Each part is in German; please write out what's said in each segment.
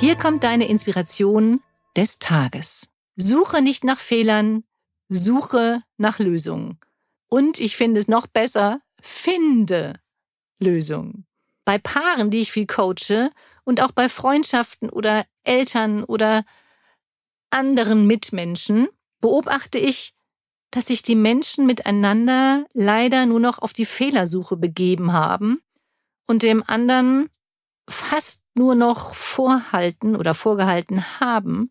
Hier kommt deine Inspiration des Tages. Suche nicht nach Fehlern, suche nach Lösungen. Und ich finde es noch besser, finde Lösungen bei Paaren, die ich viel coache und auch bei Freundschaften oder Eltern oder anderen Mitmenschen beobachte ich, dass sich die Menschen miteinander leider nur noch auf die Fehlersuche begeben haben und dem anderen fast nur noch vorhalten oder vorgehalten haben,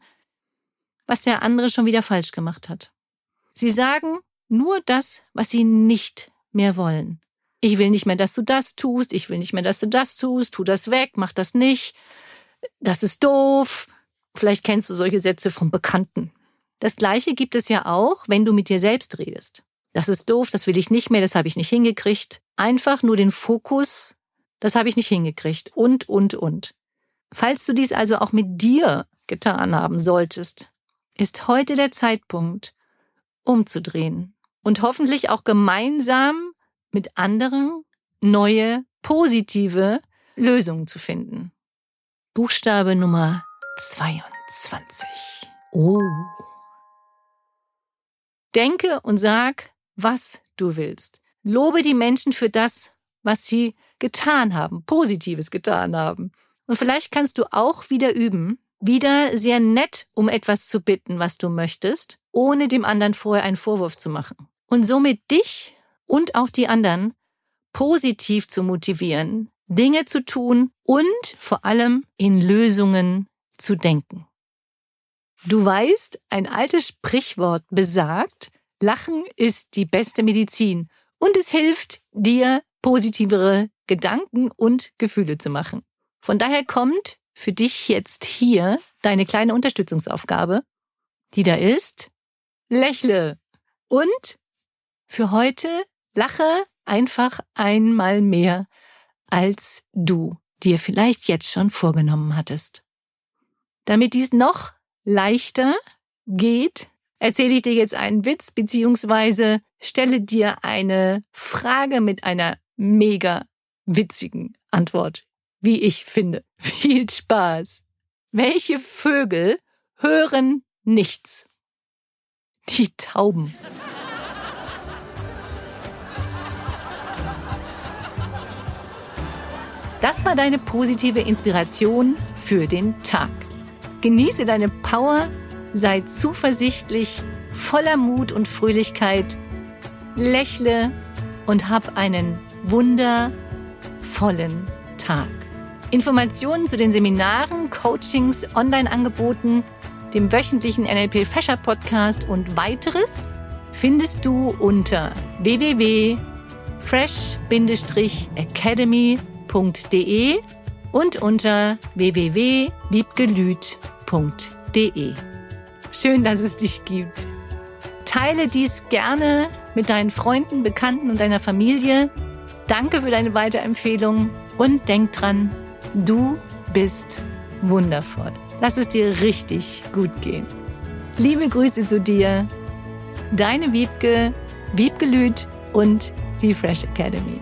was der andere schon wieder falsch gemacht hat. Sie sagen nur das, was sie nicht mehr wollen. Ich will nicht mehr, dass du das tust. Ich will nicht mehr, dass du das tust. Tu das weg, mach das nicht. Das ist doof. Vielleicht kennst du solche Sätze von Bekannten. Das Gleiche gibt es ja auch, wenn du mit dir selbst redest. Das ist doof, das will ich nicht mehr, das habe ich nicht hingekriegt. Einfach nur den Fokus, das habe ich nicht hingekriegt. Und, und, und. Falls du dies also auch mit dir getan haben solltest, ist heute der Zeitpunkt, umzudrehen und hoffentlich auch gemeinsam mit anderen neue, positive Lösungen zu finden. Buchstabe Nummer 22. Oh. Denke und sag, was du willst. Lobe die Menschen für das, was sie getan haben, Positives getan haben. Und vielleicht kannst du auch wieder üben, wieder sehr nett um etwas zu bitten, was du möchtest, ohne dem anderen vorher einen Vorwurf zu machen. Und somit dich und auch die anderen positiv zu motivieren, Dinge zu tun und vor allem in Lösungen zu denken. Du weißt, ein altes Sprichwort besagt, Lachen ist die beste Medizin und es hilft dir, positivere Gedanken und Gefühle zu machen. Von daher kommt für dich jetzt hier deine kleine Unterstützungsaufgabe, die da ist, lächle und für heute Lache einfach einmal mehr, als du dir vielleicht jetzt schon vorgenommen hattest. Damit dies noch leichter geht, erzähle ich dir jetzt einen Witz beziehungsweise stelle dir eine Frage mit einer mega witzigen Antwort, wie ich finde. Viel Spaß. Welche Vögel hören nichts? Die Tauben. Das war deine positive Inspiration für den Tag. Genieße deine Power, sei zuversichtlich, voller Mut und Fröhlichkeit, lächle und hab einen wundervollen Tag. Informationen zu den Seminaren, Coachings, Online-Angeboten, dem wöchentlichen NLP Fresher Podcast und weiteres findest du unter www.fresh-academy.com www.wiebgelüt.de und unter www.wiebgelüt.de. Schön, dass es dich gibt. Teile dies gerne mit deinen Freunden, Bekannten und deiner Familie. Danke für deine Weiterempfehlung und denk dran, Du bist wundervoll. Lass es dir richtig gut gehen. Liebe Grüße zu dir, deine Wiebke, Wiebke Lüth und die Fresh Academy.